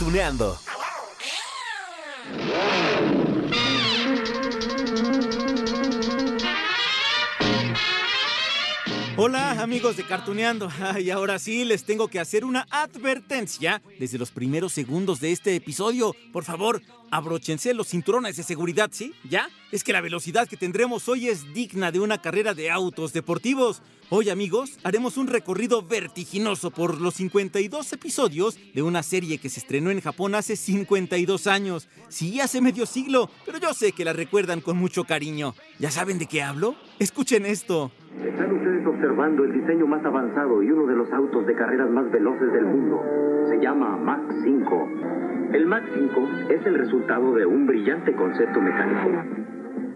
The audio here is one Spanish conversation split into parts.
Cartuneando. Hola amigos de Cartuneando. Y ahora sí les tengo que hacer una advertencia desde los primeros segundos de este episodio. Por favor, abróchense los cinturones de seguridad, ¿sí? ¿Ya? Es que la velocidad que tendremos hoy es digna de una carrera de autos deportivos. Hoy amigos, haremos un recorrido vertiginoso por los 52 episodios de una serie que se estrenó en Japón hace 52 años. Sí, hace medio siglo, pero yo sé que la recuerdan con mucho cariño. ¿Ya saben de qué hablo? Escuchen esto. Observando el diseño más avanzado y uno de los autos de carreras más veloces del mundo. Se llama Mach 5. El Mach 5 es el resultado de un brillante concepto mecánico.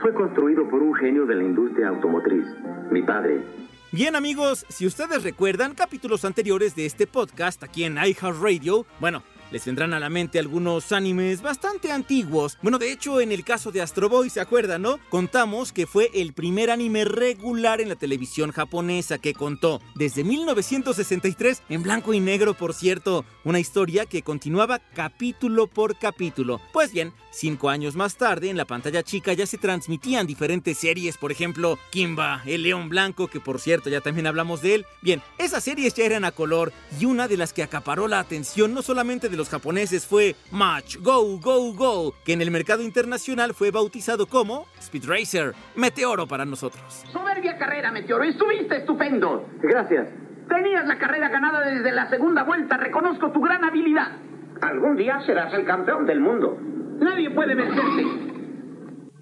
Fue construido por un genio de la industria automotriz, mi padre. Bien amigos, si ustedes recuerdan capítulos anteriores de este podcast aquí en iHeartRadio, bueno, les vendrán a la mente algunos animes bastante antiguos. Bueno, de hecho, en el caso de Astro Boy, ¿se acuerdan, no? Contamos que fue el primer anime regular en la televisión japonesa que contó desde 1963 en blanco y negro, por cierto, una historia que continuaba capítulo por capítulo. Pues bien, cinco años más tarde, en la pantalla chica ya se transmitían diferentes series, por ejemplo, Kimba, el León Blanco, que por cierto ya también hablamos de él. Bien, esas series ya eran a color y una de las que acaparó la atención no solamente de los japoneses fue Match Go Go Go, que en el mercado internacional fue bautizado como Speed Racer, Meteoro para nosotros. Soberbia carrera, Meteoro. Estuviste estupendo. Gracias. Tenías la carrera ganada desde la segunda vuelta. Reconozco tu gran habilidad. Algún día serás el campeón del mundo. Nadie puede vencerte.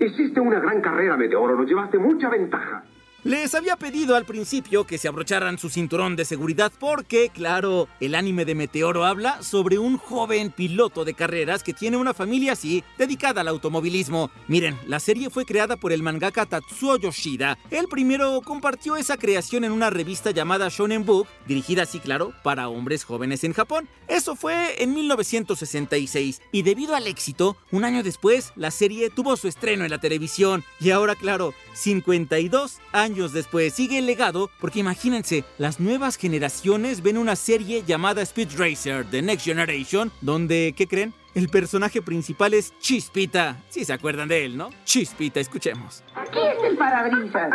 Hiciste una gran carrera, Meteoro. Nos llevaste mucha ventaja. Les había pedido al principio que se abrocharan su cinturón de seguridad porque, claro, el anime de Meteoro habla sobre un joven piloto de carreras que tiene una familia así, dedicada al automovilismo. Miren, la serie fue creada por el mangaka Tatsuo Yoshida. Él primero compartió esa creación en una revista llamada Shonen Book, dirigida así, claro, para hombres jóvenes en Japón. Eso fue en 1966 y debido al éxito, un año después, la serie tuvo su estreno en la televisión y ahora, claro, 52 años después sigue el legado porque imagínense, las nuevas generaciones ven una serie llamada Speed Racer The Next Generation, donde, ¿qué creen? El personaje principal es Chispita. Si se acuerdan de él, ¿no? Chispita, escuchemos. Aquí está el parabrisas.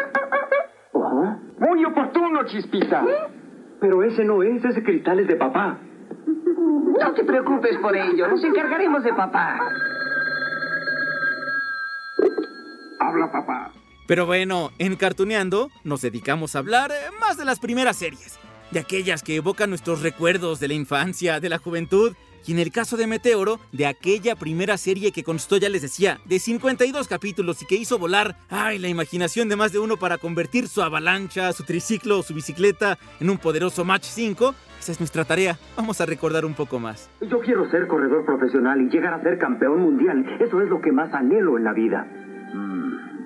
Muy oportuno, Chispita. Pero ese no es, ese cristal es de papá. No te preocupes por ello. Nos encargaremos de papá. Habla, papá. Pero bueno, en Cartuneando nos dedicamos a hablar eh, más de las primeras series, de aquellas que evocan nuestros recuerdos de la infancia, de la juventud, y en el caso de Meteoro, de aquella primera serie que constó, ya les decía, de 52 capítulos y que hizo volar, ay, la imaginación de más de uno para convertir su avalancha, su triciclo o su bicicleta en un poderoso Match 5. Esa es nuestra tarea. Vamos a recordar un poco más. Yo quiero ser corredor profesional y llegar a ser campeón mundial. Eso es lo que más anhelo en la vida.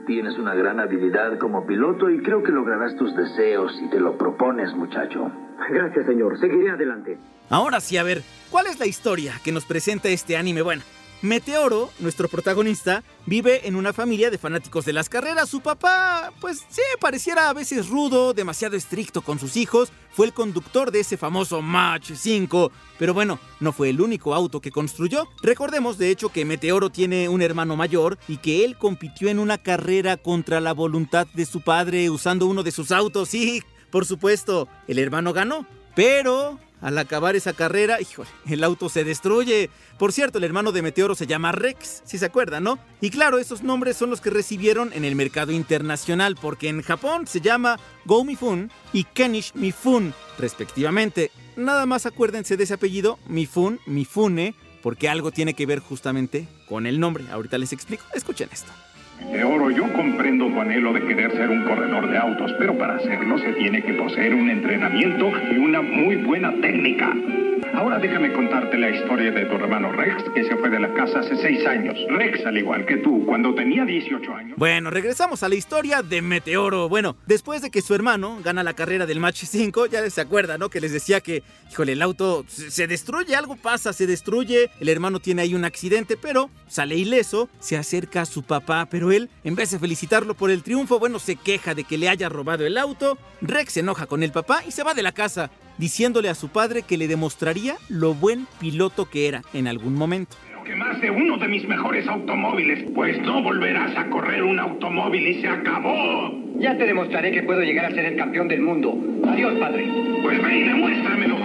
Tienes una gran habilidad como piloto y creo que lograrás tus deseos si te lo propones, muchacho. Gracias, señor. Seguiré adelante. Ahora sí, a ver, ¿cuál es la historia que nos presenta este anime? Bueno, Meteoro, nuestro protagonista, vive en una familia de fanáticos de las carreras. Su papá, pues sí, pareciera a veces rudo, demasiado estricto con sus hijos. Fue el conductor de ese famoso Match 5. Pero bueno, no fue el único auto que construyó. Recordemos de hecho que Meteoro tiene un hermano mayor y que él compitió en una carrera contra la voluntad de su padre usando uno de sus autos. Sí, por supuesto, el hermano ganó. Pero al acabar esa carrera, híjole, el auto se destruye. Por cierto, el hermano de Meteoro se llama Rex, si se acuerdan, ¿no? Y claro, esos nombres son los que recibieron en el mercado internacional, porque en Japón se llama Go Mifun y Kenish Mifun, respectivamente. Nada más acuérdense de ese apellido, Mifun, Mifune, porque algo tiene que ver justamente con el nombre. Ahorita les explico. Escuchen esto. Meteoro, yo comprendo tu anhelo de querer ser un corredor de autos, pero para hacerlo se tiene que poseer un entrenamiento y una muy buena técnica. Ahora déjame contarte la historia de tu hermano Rex, que se fue de la casa hace seis años. Rex, al igual que tú, cuando tenía 18 años. Bueno, regresamos a la historia de Meteoro. Bueno, después de que su hermano gana la carrera del Match 5, ya se acuerda, ¿no? Que les decía que, híjole, el auto se destruye, algo pasa, se destruye. El hermano tiene ahí un accidente, pero sale ileso, se acerca a su papá, pero él, en vez de felicitarlo por el triunfo, bueno, se queja de que le haya robado el auto. Rex se enoja con el papá y se va de la casa, diciéndole a su padre que le demostraría lo buen piloto que era en algún momento. Pero que más de uno de mis mejores automóviles, pues no volverás a correr un automóvil y se acabó. Ya te demostraré que puedo llegar a ser el campeón del mundo. Adiós, padre. Pues ve y demuéstramelo.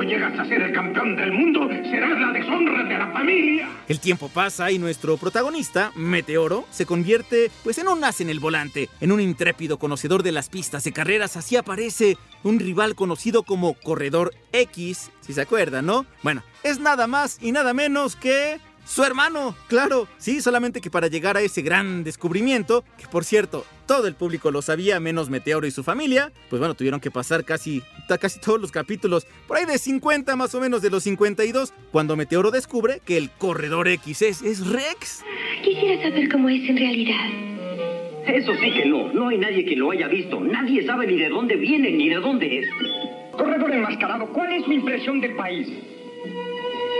Llegas a ser el campeón del mundo, serás la deshonra de la familia. El tiempo pasa y nuestro protagonista, Meteoro, se convierte pues en un as en el volante, en un intrépido conocedor de las pistas de carreras, así aparece un rival conocido como Corredor X, si se acuerdan, ¿no? Bueno, es nada más y nada menos que su hermano, claro, sí, solamente que para llegar a ese gran descubrimiento, que por cierto, todo el público lo sabía, menos Meteoro y su familia, pues bueno, tuvieron que pasar casi, casi todos los capítulos, por ahí de 50 más o menos de los 52, cuando Meteoro descubre que el corredor X es, es Rex. Quisiera saber cómo es en realidad. Eso sí que no. No hay nadie que lo haya visto. Nadie sabe ni de dónde viene ni de dónde es. Corredor enmascarado, ¿cuál es su impresión del país?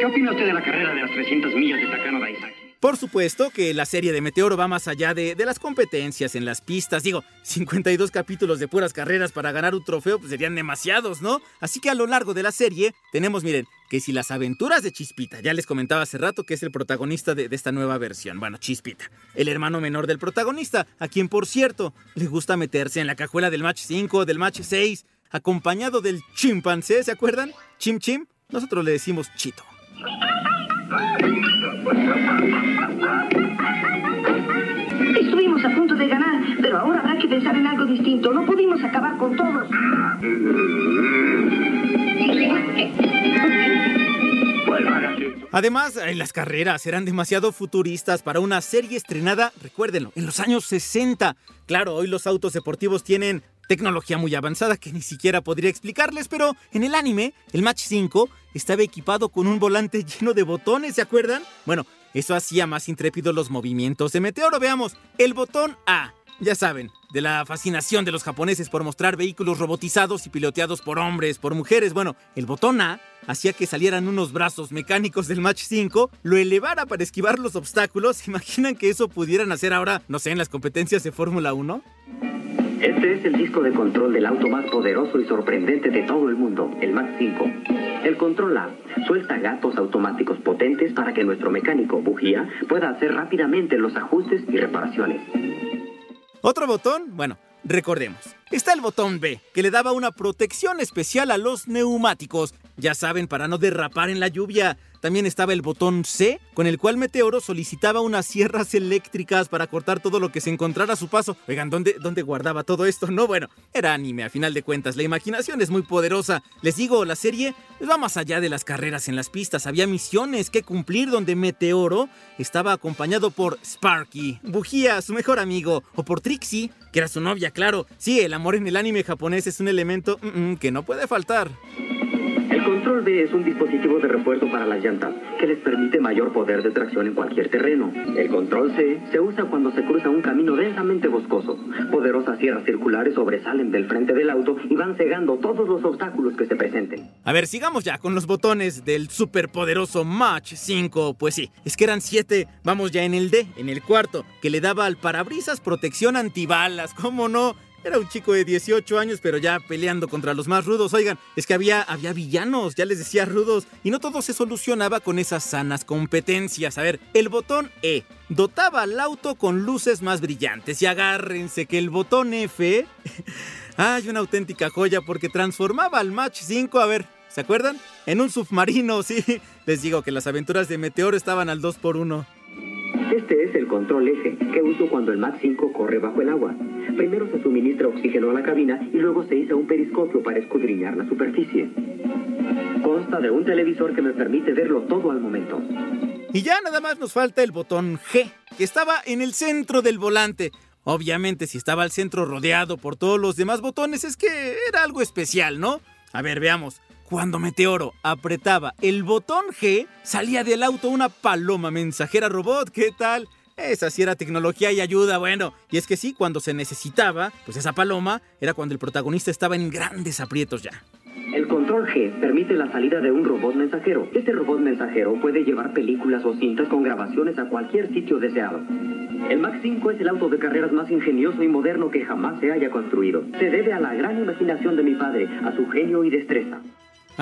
¿Qué opina usted de la carrera de las 300 millas de Takano Daisaki? Por supuesto que la serie de Meteoro va más allá de, de las competencias en las pistas. Digo, 52 capítulos de puras carreras para ganar un trofeo pues serían demasiados, ¿no? Así que a lo largo de la serie tenemos, miren, que si las aventuras de Chispita, ya les comentaba hace rato que es el protagonista de, de esta nueva versión, bueno, Chispita, el hermano menor del protagonista, a quien por cierto le gusta meterse en la cajuela del match 5, del match 6, acompañado del chimpancé, ¿se acuerdan? Chim Chim, nosotros le decimos Chito. Estuvimos a punto de ganar, pero ahora habrá que pensar en algo distinto. No pudimos acabar con todos. Además, eh, las carreras eran demasiado futuristas para una serie estrenada, recuérdenlo, en los años 60. Claro, hoy los autos deportivos tienen tecnología muy avanzada que ni siquiera podría explicarles, pero en el anime, el Match 5 estaba equipado con un volante lleno de botones, ¿se acuerdan? Bueno, eso hacía más intrépidos los movimientos de Meteoro. Veamos, el botón A. Ya saben, de la fascinación de los japoneses por mostrar vehículos robotizados y piloteados por hombres, por mujeres. Bueno, el botón A hacía que salieran unos brazos mecánicos del Match 5, lo elevara para esquivar los obstáculos. ¿Se imaginan que eso pudieran hacer ahora, no sé, en las competencias de Fórmula 1? Este es el disco de control del auto más poderoso y sorprendente de todo el mundo, el Mach 5. El control A suelta gatos automáticos potentes para que nuestro mecánico bujía pueda hacer rápidamente los ajustes y reparaciones. ¿Otro botón? Bueno, recordemos. Está el botón B, que le daba una protección especial a los neumáticos. Ya saben, para no derrapar en la lluvia. También estaba el botón C, con el cual Meteoro solicitaba unas sierras eléctricas para cortar todo lo que se encontrara a su paso. Oigan, ¿dónde, ¿dónde guardaba todo esto? No, bueno, era anime, a final de cuentas. La imaginación es muy poderosa. Les digo, la serie va más allá de las carreras en las pistas. Había misiones que cumplir donde Meteoro estaba acompañado por Sparky, Bujía, su mejor amigo, o por Trixie, que era su novia, claro. Sí, el amor en el anime japonés es un elemento mm, mm, que no puede faltar. El control B es un dispositivo de refuerzo para las llantas que les permite mayor poder de tracción en cualquier terreno. El control C se usa cuando se cruza un camino densamente boscoso. Poderosas sierras circulares sobresalen del frente del auto y van cegando todos los obstáculos que se presenten. A ver, sigamos ya con los botones del superpoderoso Match 5. Pues sí, es que eran 7. Vamos ya en el D, en el cuarto, que le daba al parabrisas protección antibalas. ¿Cómo no? Era un chico de 18 años, pero ya peleando contra los más rudos. Oigan, es que había, había villanos, ya les decía rudos, y no todo se solucionaba con esas sanas competencias. A ver, el botón E dotaba al auto con luces más brillantes. Y agárrense que el botón F. Ay, una auténtica joya porque transformaba al Match 5, a ver, ¿se acuerdan? En un submarino, sí. Les digo que las aventuras de Meteoro estaban al 2 por 1 Este es el control F que uso cuando el Mach 5 corre bajo el agua. Primero se suministra oxígeno a la cabina y luego se iza un periscopio para escudriñar la superficie. Consta de un televisor que me permite verlo todo al momento. Y ya nada más nos falta el botón G, que estaba en el centro del volante. Obviamente, si estaba al centro rodeado por todos los demás botones, es que era algo especial, ¿no? A ver, veamos. Cuando Meteoro apretaba el botón G, salía del auto una paloma mensajera robot. ¿Qué tal? Esa sí era tecnología y ayuda, bueno. Y es que sí, cuando se necesitaba, pues esa paloma era cuando el protagonista estaba en grandes aprietos ya. El control G permite la salida de un robot mensajero. Este robot mensajero puede llevar películas o cintas con grabaciones a cualquier sitio deseado. El Max 5 es el auto de carreras más ingenioso y moderno que jamás se haya construido. Se debe a la gran imaginación de mi padre, a su genio y destreza.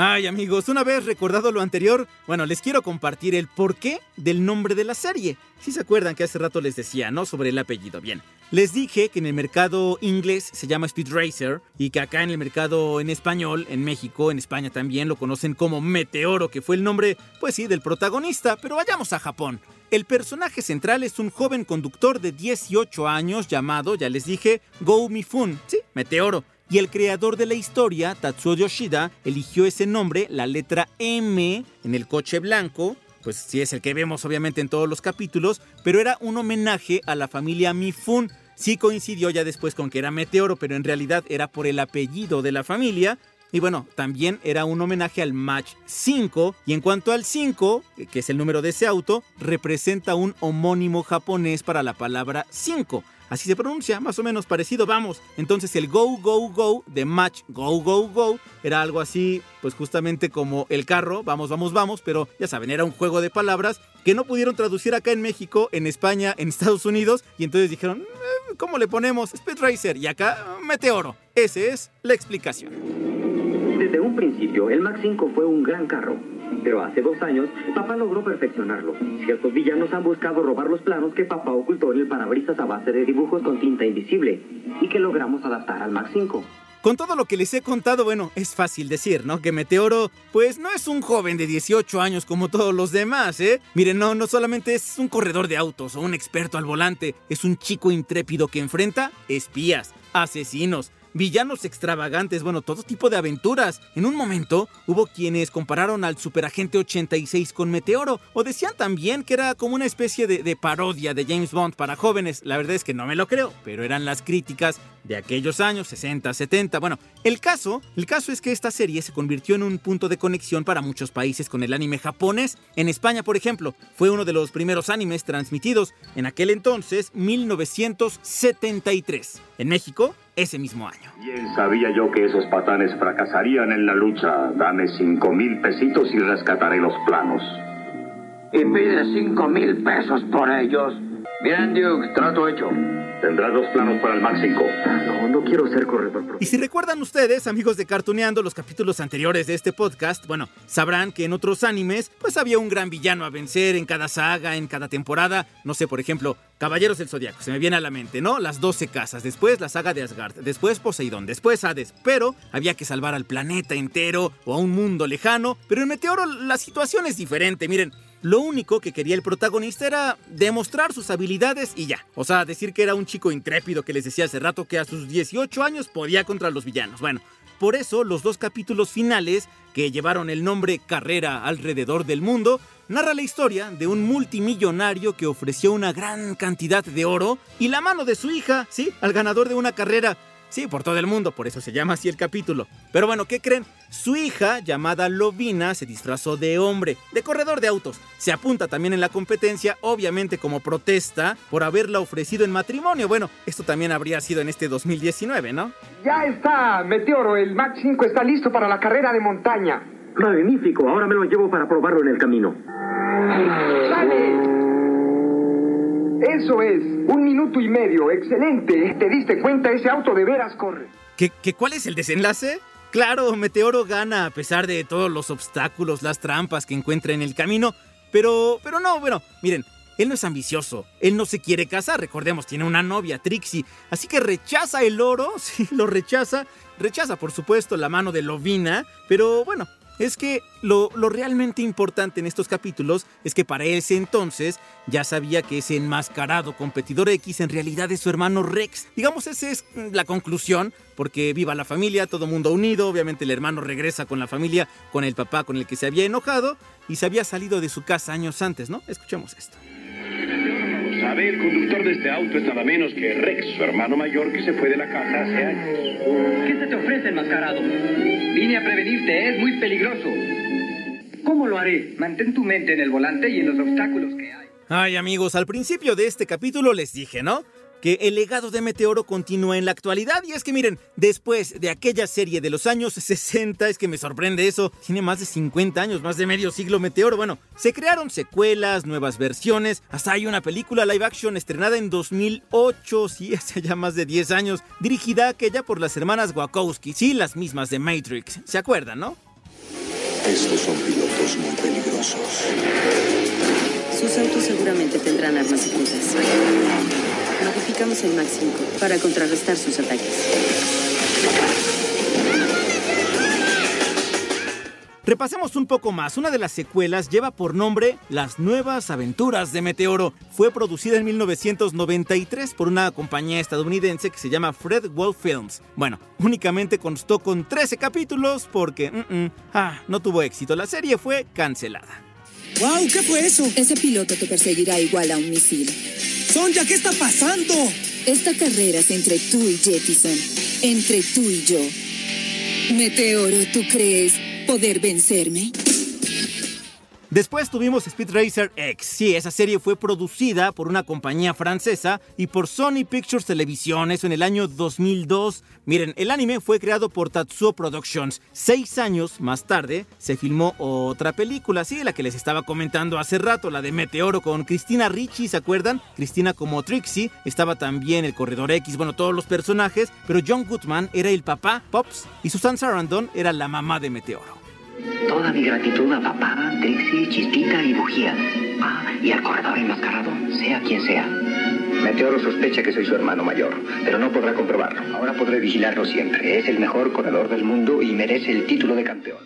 Ay amigos, una vez recordado lo anterior, bueno, les quiero compartir el porqué del nombre de la serie. Si se acuerdan que hace rato les decía, ¿no? Sobre el apellido. Bien, les dije que en el mercado inglés se llama Speed Racer y que acá en el mercado en español, en México, en España también lo conocen como Meteoro, que fue el nombre, pues sí, del protagonista, pero vayamos a Japón. El personaje central es un joven conductor de 18 años llamado, ya les dije, Go Mifun, sí, Meteoro. Y el creador de la historia, Tatsuo Yoshida, eligió ese nombre, la letra M, en el coche blanco, pues sí es el que vemos obviamente en todos los capítulos, pero era un homenaje a la familia Mifun. Sí coincidió ya después con que era Meteoro, pero en realidad era por el apellido de la familia. Y bueno, también era un homenaje al Match 5. Y en cuanto al 5, que es el número de ese auto, representa un homónimo japonés para la palabra 5. Así se pronuncia, más o menos parecido, vamos. Entonces el Go, Go, Go de Match Go, Go, Go era algo así, pues justamente como el carro, vamos, vamos, vamos, pero ya saben, era un juego de palabras que no pudieron traducir acá en México, en España, en Estados Unidos, y entonces dijeron, eh, ¿cómo le ponemos? Speed Racer y acá Meteoro. Esa es la explicación. Desde un principio, el Max 5 fue un gran carro. Pero hace dos años, papá logró perfeccionarlo. Ciertos villanos han buscado robar los planos que papá ocultó en el parabrisas a base de dibujos con tinta invisible y que logramos adaptar al Max 5. Con todo lo que les he contado, bueno, es fácil decir, ¿no? Que Meteoro, pues no es un joven de 18 años como todos los demás, ¿eh? Miren, no, no solamente es un corredor de autos o un experto al volante, es un chico intrépido que enfrenta espías, asesinos, villanos extravagantes, bueno, todo tipo de aventuras. En un momento hubo quienes compararon al Superagente 86 con Meteoro, o decían también que era como una especie de, de, parodia de James Bond para jóvenes. La verdad es que no me lo creo, pero eran las críticas de aquellos años, 60, 70. Bueno, el caso, el caso es que esta serie se convirtió en un punto de conexión para muchos países con el anime japonés. En España, por ejemplo, fue uno de los primeros animes transmitidos en aquel entonces, 1973. En México, ese mismo año. Bien sabía yo que esos patanes fracasarían en la lucha. Dame cinco mil pesitos y rescataré los planos. Y pide cinco mil pesos por ellos. Bien, Duke, trato hecho. Tendrás los planos para el Max 5. No, no quiero ser corredor Y si recuerdan ustedes, amigos de Cartuneando, los capítulos anteriores de este podcast, bueno, sabrán que en otros animes, pues había un gran villano a vencer en cada saga, en cada temporada. No sé, por ejemplo, Caballeros del Zodiaco, se me viene a la mente, ¿no? Las 12 casas, después la saga de Asgard, después Poseidón, después Hades, pero había que salvar al planeta entero o a un mundo lejano, pero en Meteoro la situación es diferente, miren. Lo único que quería el protagonista era demostrar sus habilidades y ya. O sea, decir que era un chico intrépido que les decía hace rato que a sus 18 años podía contra los villanos. Bueno, por eso los dos capítulos finales, que llevaron el nombre Carrera alrededor del mundo, narra la historia de un multimillonario que ofreció una gran cantidad de oro y la mano de su hija, sí, al ganador de una carrera Sí, por todo el mundo, por eso se llama así el capítulo. Pero bueno, ¿qué creen? Su hija, llamada Lovina, se disfrazó de hombre, de corredor de autos. Se apunta también en la competencia, obviamente como protesta por haberla ofrecido en matrimonio. Bueno, esto también habría sido en este 2019, ¿no? Ya está, Meteoro, el Max 5 está listo para la carrera de montaña. Magnífico, ahora me lo llevo para probarlo en el camino. ¡Sale! Eso es, un minuto y medio, excelente. ¿Te diste cuenta? Ese auto de veras corre. ¿Qué, qué, cuál es el desenlace? Claro, Meteoro gana a pesar de todos los obstáculos, las trampas que encuentra en el camino, pero, pero no, bueno, miren, él no es ambicioso, él no se quiere casar, recordemos, tiene una novia, Trixie, así que rechaza el oro, sí, lo rechaza, rechaza por supuesto la mano de Lovina, pero bueno, es que lo, lo, realmente importante en estos capítulos es que para ese entonces ya sabía que ese enmascarado competidor X en realidad es su hermano Rex. Digamos, esa es la conclusión, porque viva la familia, todo mundo unido, obviamente el hermano regresa con la familia, con el papá con el que se había enojado y se había salido de su casa años antes, ¿no? Escuchemos esto. Sabe, el conductor de este auto es nada menos que Rex, su hermano mayor que se fue de la casa hace años. ¿Qué se te ofrece, enmascarado? Vine a prevenirte, es muy peligroso. ¿Cómo lo haré? Mantén tu mente en el volante y en los obstáculos que hay. Ay amigos, al principio de este capítulo les dije, ¿no? Que el legado de Meteoro continúa en la actualidad. Y es que miren, después de aquella serie de los años 60, es que me sorprende eso, tiene más de 50 años, más de medio siglo Meteoro. Bueno, se crearon secuelas, nuevas versiones, hasta hay una película live action estrenada en 2008, sí, hace ya más de 10 años, dirigida aquella por las hermanas Wachowski, sí, las mismas de Matrix. ¿Se acuerdan, no? Estos son pilotos muy peligrosos. Sus autos seguramente tendrán armas secretas. Modificamos el Max 5 para contrarrestar sus ataques. Repasemos un poco más. Una de las secuelas lleva por nombre Las Nuevas Aventuras de Meteoro. Fue producida en 1993 por una compañía estadounidense que se llama Fred Wolf Films. Bueno, únicamente constó con 13 capítulos porque mm, mm, ah, no tuvo éxito. La serie fue cancelada. ¡Wow! ¿Qué fue eso? Ese piloto te perseguirá igual a un misil. Sonja, ¿qué está pasando? Esta carrera es entre tú y Jettison. Entre tú y yo. Meteoro, ¿tú crees poder vencerme? Después tuvimos Speed Racer X. Sí, esa serie fue producida por una compañía francesa y por Sony Pictures Television, eso en el año 2002. Miren, el anime fue creado por Tatsuo Productions. Seis años más tarde se filmó otra película, sí, la que les estaba comentando hace rato, la de Meteoro con Cristina Ricci, ¿se acuerdan? Cristina como Trixie, estaba también el Corredor X, bueno, todos los personajes, pero John Goodman era el papá, Pops, y Susan Sarandon era la mamá de Meteoro. Toda mi gratitud a papá, Trixie, Chispita y Bujía. Ah, y al corredor enmascarado, sea quien sea. Meteoro sospecha que soy su hermano mayor, pero no podrá comprobarlo. Ahora podré vigilarlo siempre. Es el mejor corredor del mundo y merece el título de campeón.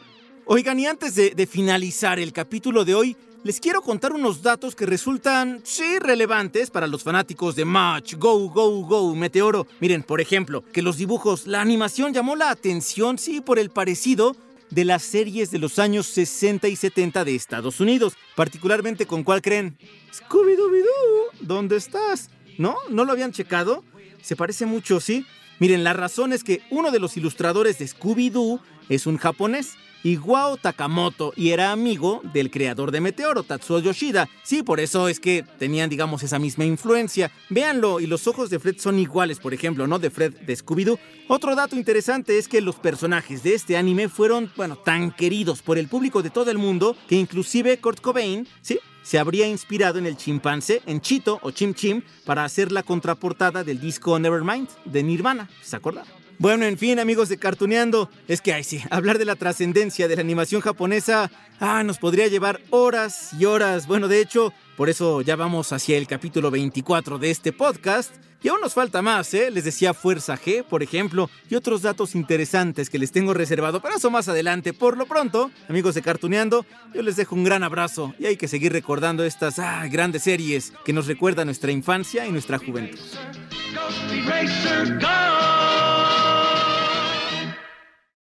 Oigan, y antes de, de finalizar el capítulo de hoy, les quiero contar unos datos que resultan, sí, relevantes para los fanáticos de Match, Go, Go, Go, Meteoro. Miren, por ejemplo, que los dibujos, la animación llamó la atención, sí, por el parecido de las series de los años 60 y 70 de Estados Unidos. Particularmente con cuál creen? Scooby-Doo, ¿dónde estás? ¿No? ¿No lo habían checado? Se parece mucho, ¿sí? Miren, la razón es que uno de los ilustradores de Scooby-Doo es un japonés Iwao Takamoto y era amigo del creador de Meteoro, Tatsuo Yoshida. Sí, por eso es que tenían, digamos, esa misma influencia. Véanlo, y los ojos de Fred son iguales, por ejemplo, ¿no? De Fred de Scooby-Doo. Otro dato interesante es que los personajes de este anime fueron, bueno, tan queridos por el público de todo el mundo que inclusive Kurt Cobain, ¿sí? Se habría inspirado en el chimpancé, en Chito o Chim Chim, para hacer la contraportada del disco Nevermind de Nirvana. ¿Se acuerdan? Bueno, en fin, amigos de Cartuneando, es que, ay sí, hablar de la trascendencia de la animación japonesa, ah, nos podría llevar horas y horas. Bueno, de hecho, por eso ya vamos hacia el capítulo 24 de este podcast. Y aún nos falta más, ¿eh? Les decía Fuerza G, por ejemplo, y otros datos interesantes que les tengo reservado, pero eso más adelante. Por lo pronto, amigos de Cartuneando, yo les dejo un gran abrazo y hay que seguir recordando estas ah, grandes series que nos recuerdan nuestra infancia y nuestra juventud.